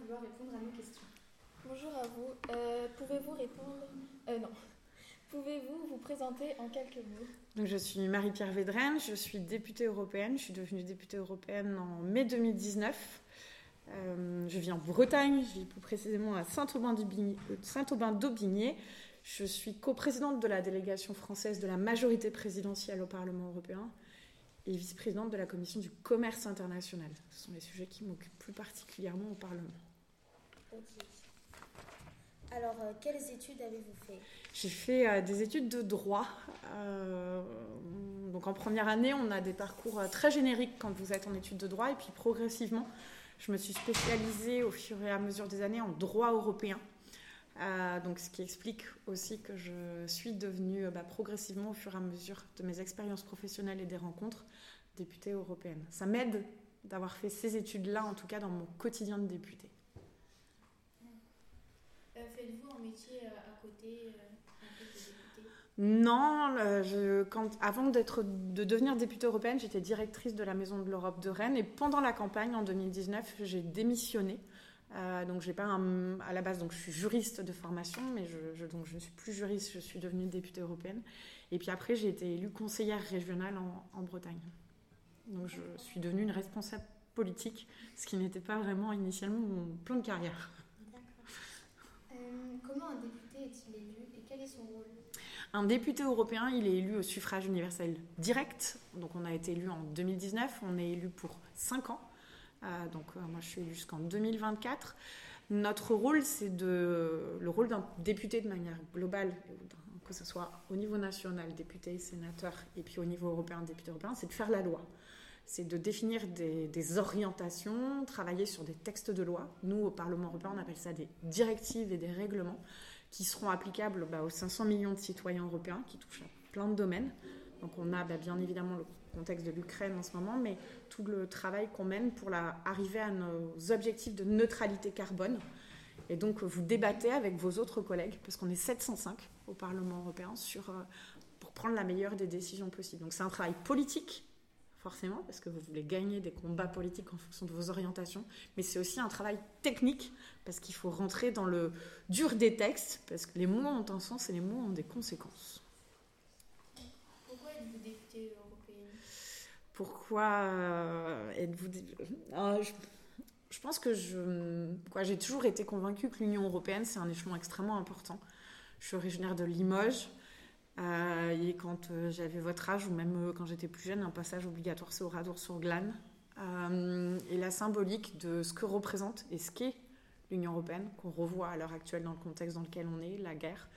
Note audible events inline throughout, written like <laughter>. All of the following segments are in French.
vouloir répondre à nos questions. Bonjour à vous. Euh, pouvez-vous répondre euh, Non. Pouvez-vous vous présenter en quelques mots? Donc, Je suis Marie-Pierre Védrenne, je suis députée européenne. Je suis devenue députée européenne en mai 2019. Euh, je vis en Bretagne, je vis plus précisément à Saint-Aubin-d'Aubigné. je suis coprésidente de la délégation française de la majorité présidentielle au Parlement européen et vice-présidente de la commission du commerce international. Ce sont les sujets qui m'occupent plus particulièrement au Parlement. Ok. Alors, euh, quelles études avez-vous fait? J'ai fait euh, des études de droit. Euh, donc en première année, on a des parcours très génériques quand vous êtes en études de droit. Et puis progressivement, je me suis spécialisée au fur et à mesure des années en droit européen. Donc ce qui explique aussi que je suis devenue bah, progressivement au fur et à mesure de mes expériences professionnelles et des rencontres députée européenne. Ça m'aide d'avoir fait ces études-là, en tout cas dans mon quotidien de députée. Euh, Faites-vous un métier euh, à côté euh, Non, je, quand, avant de devenir députée européenne, j'étais directrice de la Maison de l'Europe de Rennes et pendant la campagne en 2019, j'ai démissionné. Euh, donc j'ai pas un- à la base donc je suis juriste de formation, mais je, je- donc je ne suis plus juriste, je suis devenue députée européenne. Et puis après j'ai été élue conseillère régionale en, en Bretagne. Donc je suis devenue une responsable politique, ce qui n'était pas vraiment initialement mon plan de carrière. Euh, comment un député est-il élu et quel est son rôle Un député européen, il est élu au suffrage universel direct. Donc on a été élu en 2019, on est élu pour 5 ans. Euh, donc euh, moi je suis élue jusqu'en 2024. Notre rôle, c'est de le rôle d'un député de manière globale, que ce soit au niveau national, député, sénateur, et puis au niveau européen, député européen, c'est de faire la loi. C'est de définir des, orientations, travailler sur des textes de loi. Nous, au Parlement européen, on appelle ça des directives et des règlements qui seront applicables bah, aux 500 millions de citoyens européens qui touchent à plein de domaines. Donc on a bah, bien évidemment le contexte de l'Ukraine en ce moment, mais tout le travail qu'on mène pour arriver à nos objectifs de neutralité carbone. Et donc vous débattez avec vos autres collègues, parce qu'on est 705 au Parlement européen, euh, pour prendre la meilleure des décisions possibles. Donc c'est un travail politique, forcément, parce que vous voulez gagner des combats politiques en fonction de vos orientations, mais c'est aussi un travail technique, parce qu'il faut rentrer dans le dur des textes, parce que les mots ont un sens et les mots ont des conséquences. Pourquoi êtes-vous députée européenne Pourquoi euh, êtes-vous... dé- Euh, je, je pense que je, quoi, j'ai toujours été convaincue que l'Union européenne, c'est un échelon extrêmement important. Je suis originaire de Limoges. Euh, et quand euh, j'avais votre âge, ou même euh, quand j'étais plus jeune, un passage obligatoire c'est au Radour-sur-Glane. Euh, et la symbolique de ce que représente et ce qu'est l'Union européenne, qu'on revoit à l'heure actuelle dans le contexte dans lequel on est, la guerre.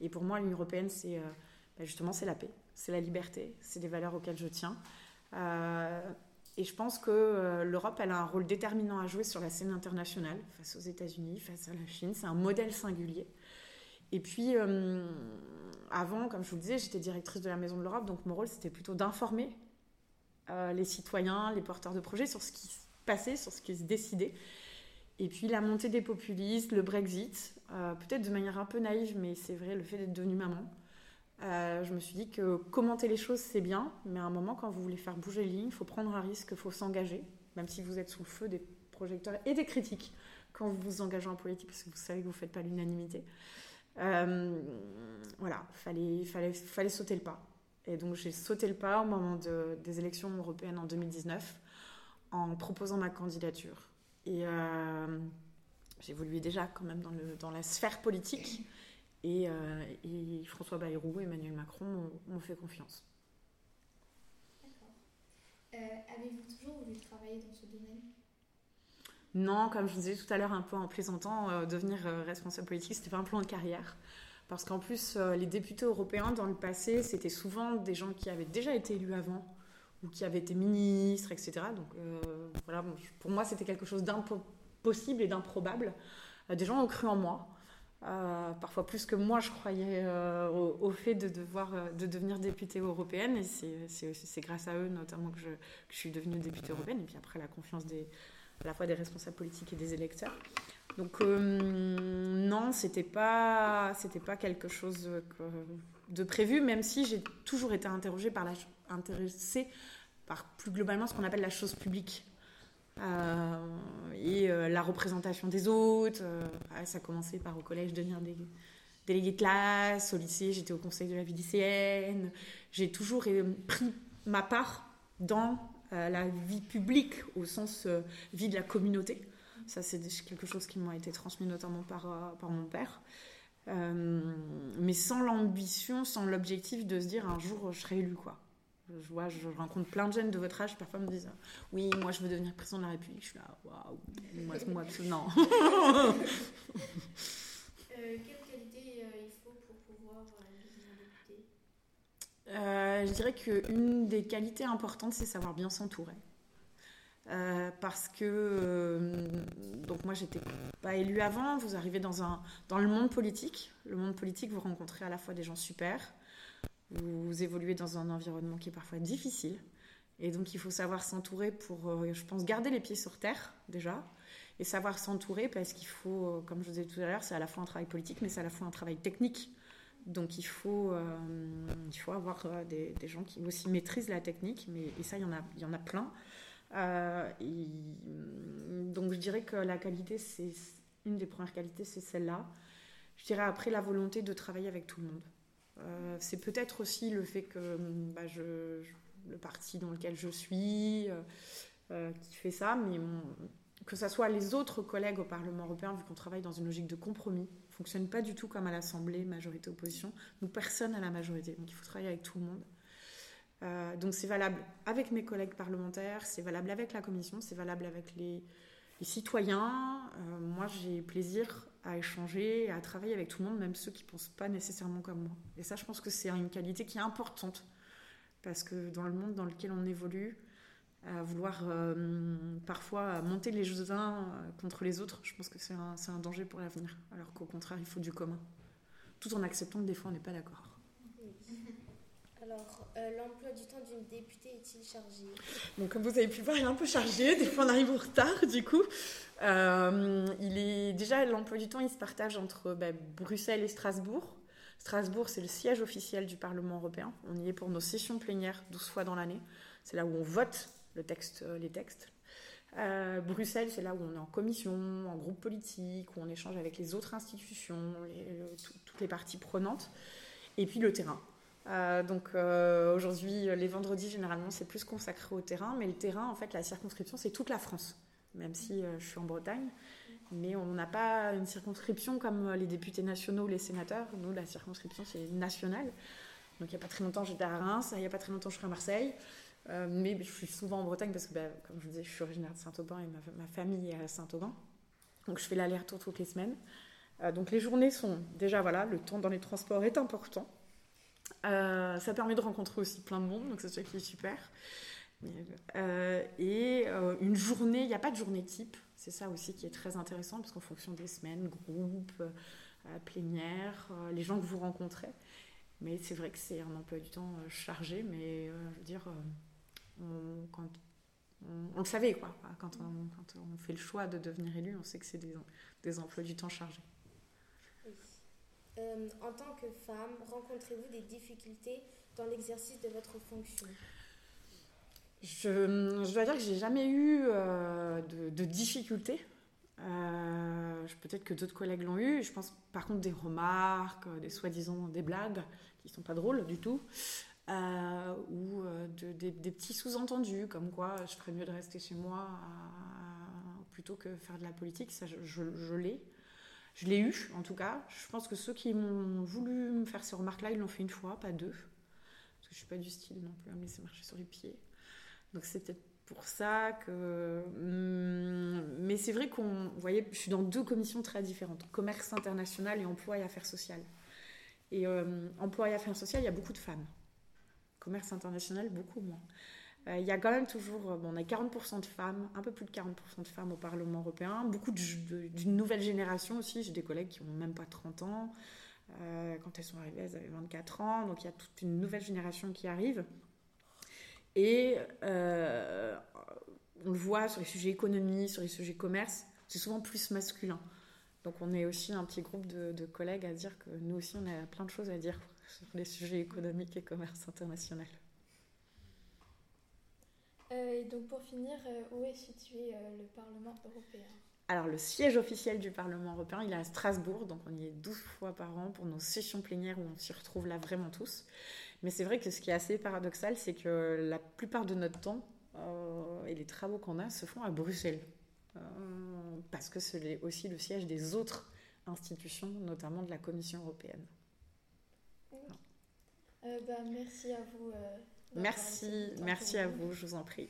Et pour moi, l'Union européenne, c'est bah, justement c'est la paix, c'est la liberté, c'est des valeurs auxquelles je tiens. Et je pense que l'Europe, elle a un rôle déterminant à jouer sur la scène internationale, face aux États-Unis, face à la Chine. C'est un modèle singulier. Et puis, euh, avant, comme je vous le disais, j'étais directrice de la Maison de l'Europe, donc mon rôle, c'était plutôt d'informer euh, les citoyens, les porteurs de projets sur ce qui se passait, sur ce qui se décidait. Et puis la montée des populistes, le Brexit, euh, peut-être de manière un peu naïve, mais c'est vrai, le fait d'être devenue maman. Je me suis dit que commenter les choses, c'est bien, mais à un moment, quand vous voulez faire bouger les lignes, il faut prendre un risque, il faut s'engager, même si vous êtes sous le feu des projecteurs et des critiques quand vous vous engagez en politique, parce que vous savez que vous ne faites pas l'unanimité. Euh, voilà, fallait, fallait, fallait sauter le pas. Et donc j'ai sauté le pas au moment de- des élections européennes en 2019 en proposant ma candidature. Et euh, j'évoluais déjà quand même dans, la sphère politique. Et, euh, et François Bayrou, Emmanuel Macron m'ont- m'ont fait confiance. D'accord. Euh, Avez-vous toujours voulu travailler dans ce domaine? Non, comme je vous disais tout à l'heure un peu en plaisantant, euh, devenir euh, responsable politique, c'était pas un plan de carrière. Parce qu'en plus, euh, les députés européens, dans le passé, c'était souvent des gens qui avaient déjà été élus avant ou qui avaient été ministres, etc. Donc voilà, pour moi, c'était quelque chose d'impossible et d'improbable. Des gens ont cru en moi. parfois plus que moi, je croyais au, fait de, devoir, de devenir députée européenne. Et c'est grâce à eux, notamment, que je, que je suis devenue députée européenne. Et puis après, la confiance des, à la fois des responsables politiques et des électeurs. Donc euh, non, c'était pas c'était pas quelque chose de prévu, même si j'ai toujours été interrogée par la intéressée par plus globalement ce qu'on appelle la chose publique. et la représentation des autres. ça a commencé par au collège devenir des déléguée de classe, au lycée, j'étais au conseil de la vie lycéenne. J'ai toujours pris ma part dans la vie publique au sens vie de la communauté. Ça, c'est quelque chose qui m'a été transmis notamment par, par mon père. Euh, mais sans l'ambition, sans l'objectif de se dire un jour je serai élu quoi. Je vois, je rencontre plein de jeunes de votre âge, parfois me disent oui, moi je veux devenir président de la République. Je suis là, waouh, moi, moi non. <laughs> euh, qualité euh, il faut pour pouvoir devenir député Je dirais qu'une des qualités importantes, c'est savoir bien s'entourer. Euh, parce que euh, donc moi j'étais pas élue avant, vous arrivez dans un dans le monde politique, le monde politique vous rencontrez à la fois des gens super, vous, évoluez dans un environnement qui est parfois difficile. Et donc il faut savoir s'entourer pour euh, je pense garder les pieds sur terre déjà. Et savoir s'entourer parce qu'il faut comme je vous disais tout à l'heure, c'est à la fois un travail politique mais c'est à la fois un travail technique. Donc il faut, il faut avoir des, des, gens qui aussi maîtrisent la technique, mais et ça il y en a, y en a plein. Euh, donc je dirais que la qualité, c'est une des premières qualités, c'est celle-là. Je dirais après la volonté de travailler avec tout le monde. Euh, c'est peut-être aussi le fait que bah, je, le parti dans lequel je suis euh, qui fait ça, mais que ce soit les autres collègues au Parlement européen, vu qu'on travaille dans une logique de compromis, fonctionne pas du tout comme à l'Assemblée, majorité-opposition. Nous, personne à la majorité, donc il faut travailler avec tout le monde. Euh, donc c'est valable avec mes collègues parlementaires, c'est valable avec la commission, c'est valable avec les, citoyens. Euh, moi, j'ai plaisir à échanger, à travailler avec tout le monde, même ceux qui pensent pas nécessairement comme moi. Et ça, je pense que c'est une qualité qui est importante. Parce que dans le monde dans lequel on évolue, à vouloir euh, parfois monter les uns contre les autres, je pense que c'est un, un, danger pour l'avenir. Alors qu'au contraire, il faut du commun. Tout en acceptant que des fois, on n'est pas d'accord. <laughs> Alors, euh, l'emploi du temps d'une députée est-il chargé? Donc, comme vous avez pu voir, il est un peu chargé. Des fois, on arrive en retard, du coup. Euh, il est déjà l'emploi du temps, il se partage entre bah, Bruxelles et Strasbourg. Strasbourg, c'est le siège officiel du Parlement européen. On y est pour nos sessions plénières 12 fois dans l'année. C'est là où on vote euh, les textes. Bruxelles, c'est là où on est en commission, en groupe politique, où on échange avec les autres institutions, toutes les parties prenantes. Et puis le terrain. Euh, donc euh, aujourd'hui, les vendredis, généralement, c'est plus consacré au terrain. Mais le terrain, en fait, la circonscription, c'est toute la France, même si euh, je suis en Bretagne. Mais on n'a pas une circonscription comme les députés nationaux ou les sénateurs. Nous, la circonscription, c'est nationale. Donc il n'y a pas très longtemps, j'étais à Reims. Il n'y a pas très longtemps, je suis à Marseille. Mais je suis souvent en Bretagne parce que, bah, comme je vous disais, je suis originaire de Saint-Aubin et ma, famille est à Saint-Aubin. Donc je fais l'aller-retour toutes les semaines. donc les journées sont déjà, voilà, le temps dans les transports est important. Euh, ça permet de rencontrer aussi plein de monde, donc c'est ça qui est super. Euh, et euh, une journée, il n'y a pas de journée type, c'est ça aussi qui est très intéressant, parce qu'en fonction des semaines, groupes, plénières, les gens que vous rencontrez. Mais c'est vrai que c'est un emploi du temps chargé, mais je veux dire, on, quand, on, le savait, quoi. Quand on, quand on, fait le choix de devenir élu, on sait que c'est des, des emplois du temps chargés. Euh, en tant que femme, rencontrez-vous des difficultés dans l'exercice de votre fonction? Je, dois dire que j'ai jamais eu euh, de, difficultés. Euh, peut-être que d'autres collègues l'ont eu. Je pense par contre des remarques, des soi-disant des blagues qui sont pas drôles du tout. Ou des, petits sous-entendus comme quoi je ferais mieux de rester chez moi plutôt que faire de la politique. Ça, je, l'ai. Je l'ai eu, en tout cas. Je pense que ceux qui m'ont voulu me faire ces remarques-là, ils l'ont fait une fois, pas deux. Parce que je suis pas du style non plus à me laisser marcher sur les pieds. Donc c'est peut-être pour ça que. Hmm, mais c'est vrai qu'on. Vous je suis dans deux commissions très différentes commerce international et emploi et affaires sociales. Et euh, emploi et affaires sociales, il y a beaucoup de femmes. Commerce international, beaucoup moins. Euh, il y a quand même toujours, euh, bon, on a 40% de femmes, un peu plus de 40% de femmes au Parlement européen, beaucoup d'une nouvelle génération aussi. J'ai des collègues qui n'ont même pas 30 ans. Euh, quand elles sont arrivées, elles avaient 24 ans. Donc il y a toute une nouvelle génération qui arrive. Et on le voit sur les sujets économie, sur les sujets commerce, c'est souvent plus masculin. Donc on est aussi un petit groupe de, collègues à dire que nous aussi on a plein de choses à dire sur les sujets économiques et commerce international. Euh, et donc pour finir, euh, où est situé euh, le Parlement européen? Alors le siège officiel du Parlement européen, il est à Strasbourg, donc on y est 12 fois par an pour nos sessions plénières où on s'y retrouve là vraiment tous. Mais c'est vrai que ce qui est assez paradoxal, c'est que la plupart de notre temps et les travaux qu'on a se font à Bruxelles. parce que c'est aussi le siège des autres institutions, notamment de la Commission européenne. Bah, merci à vous. Merci, merci à vous, je vous en prie.